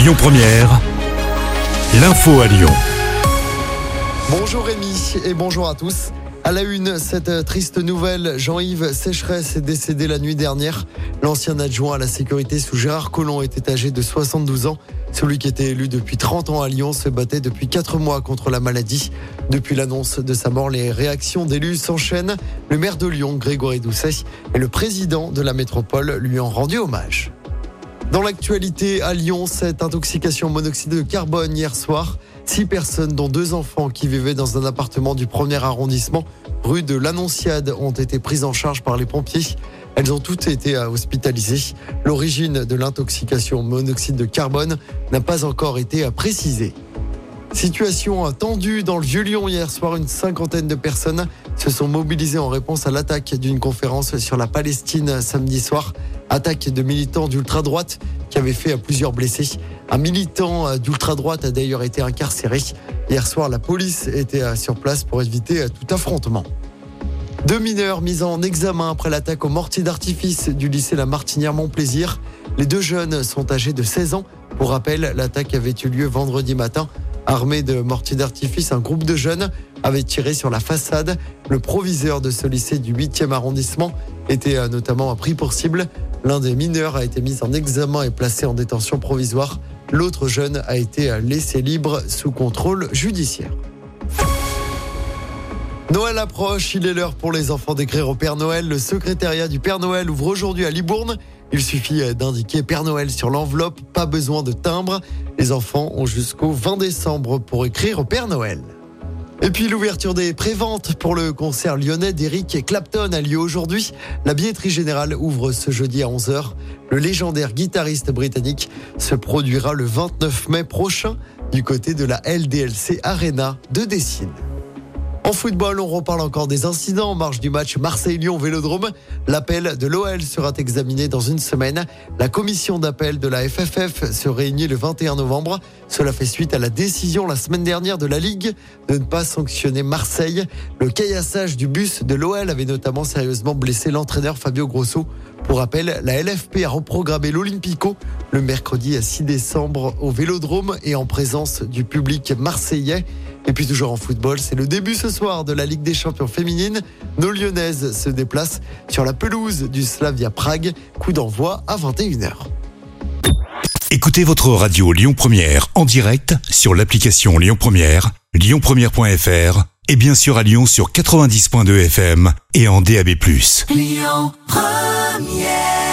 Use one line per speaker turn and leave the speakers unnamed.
Lyon Première, l'info à Lyon.
Bonjour Rémi et bonjour à tous. À la une, cette triste nouvelle, Jean-Yves Sécheresse est décédé la nuit dernière. L'ancien adjoint à la sécurité sous Gérard Collomb était âgé de 72 ans. Celui qui était élu depuis 30 ans à Lyon se battait depuis 4 mois contre la maladie. Depuis l'annonce de sa mort, les réactions d'élus s'enchaînent. Le maire de Lyon, Grégory Doucet, et le président de la métropole lui ont rendu hommage. Dans l'actualité, à Lyon, cette intoxication monoxyde de carbone hier soir. Six personnes, dont deux enfants qui vivaient dans un appartement du premier arrondissement, rue de l'Annonciade, ont été prises en charge par les pompiers. Elles ont toutes été hospitalisées. L'origine de l'intoxication monoxyde de carbone n'a pas encore été précisée. Situation tendue dans le Vieux-Lyon hier soir. Une cinquantaine de personnes se sont mobilisées en réponse à l'attaque d'une conférence sur la Palestine samedi soir. Attaque de militants d'ultra-droite qui avaient fait plusieurs blessés. Un militant d'ultra-droite a d'ailleurs été incarcéré. Hier soir, la police était sur place pour éviter tout affrontement. Deux mineurs mis en examen après l'attaque au mortier d'artifice du lycée La Martinière Montplaisir. Les deux jeunes sont âgés de 16 ans. Pour rappel, l'attaque avait eu lieu vendredi matin. Armé de mortiers d'artifice, un groupe de jeunes avait tiré sur la façade. Le proviseur de ce lycée du 8e arrondissement était notamment pris pour cible. L'un des mineurs a été mis en examen et placé en détention provisoire. L'autre jeune a été laissé libre sous contrôle judiciaire. Noël approche, il est l'heure pour les enfants d'écrire au Père Noël. Le secrétariat du Père Noël ouvre aujourd'hui à Libourne. Il suffit d'indiquer Père Noël sur l'enveloppe, pas besoin de timbre. Les enfants ont jusqu'au 20 décembre pour écrire au Père Noël. Et puis l'ouverture des préventes pour le concert lyonnais d'Eric Clapton a lieu aujourd'hui. La billetterie générale ouvre ce jeudi à 11h. Le légendaire guitariste britannique se produira le 29 mai prochain du côté de la LDLC Arena de Dessine. En football, on reparle encore des incidents en marge du match Marseille-Lyon Vélodrome. L'appel de l'OL sera examiné dans une semaine. La commission d'appel de la FFF se réunit le 21 novembre. Cela fait suite à la décision la semaine dernière de la Ligue de ne pas sanctionner Marseille. Le caillassage du bus de l'OL avait notamment sérieusement blessé l'entraîneur Fabio Grosso. Pour rappel, la LFP a reprogrammé l'Olympico le mercredi 6 décembre au Vélodrome et en présence du public marseillais. Et puis toujours en football, c'est le début ce soir de la Ligue des champions féminines. Nos Lyonnaises se déplacent sur la pelouse du Slavia Prague. Coup d'envoi à 21h.
Écoutez votre radio Lyon Première en direct sur l'application Lyon Première, lyonpremière.fr et bien sûr à Lyon sur 90.2 FM et en DAB+.
Lyon Première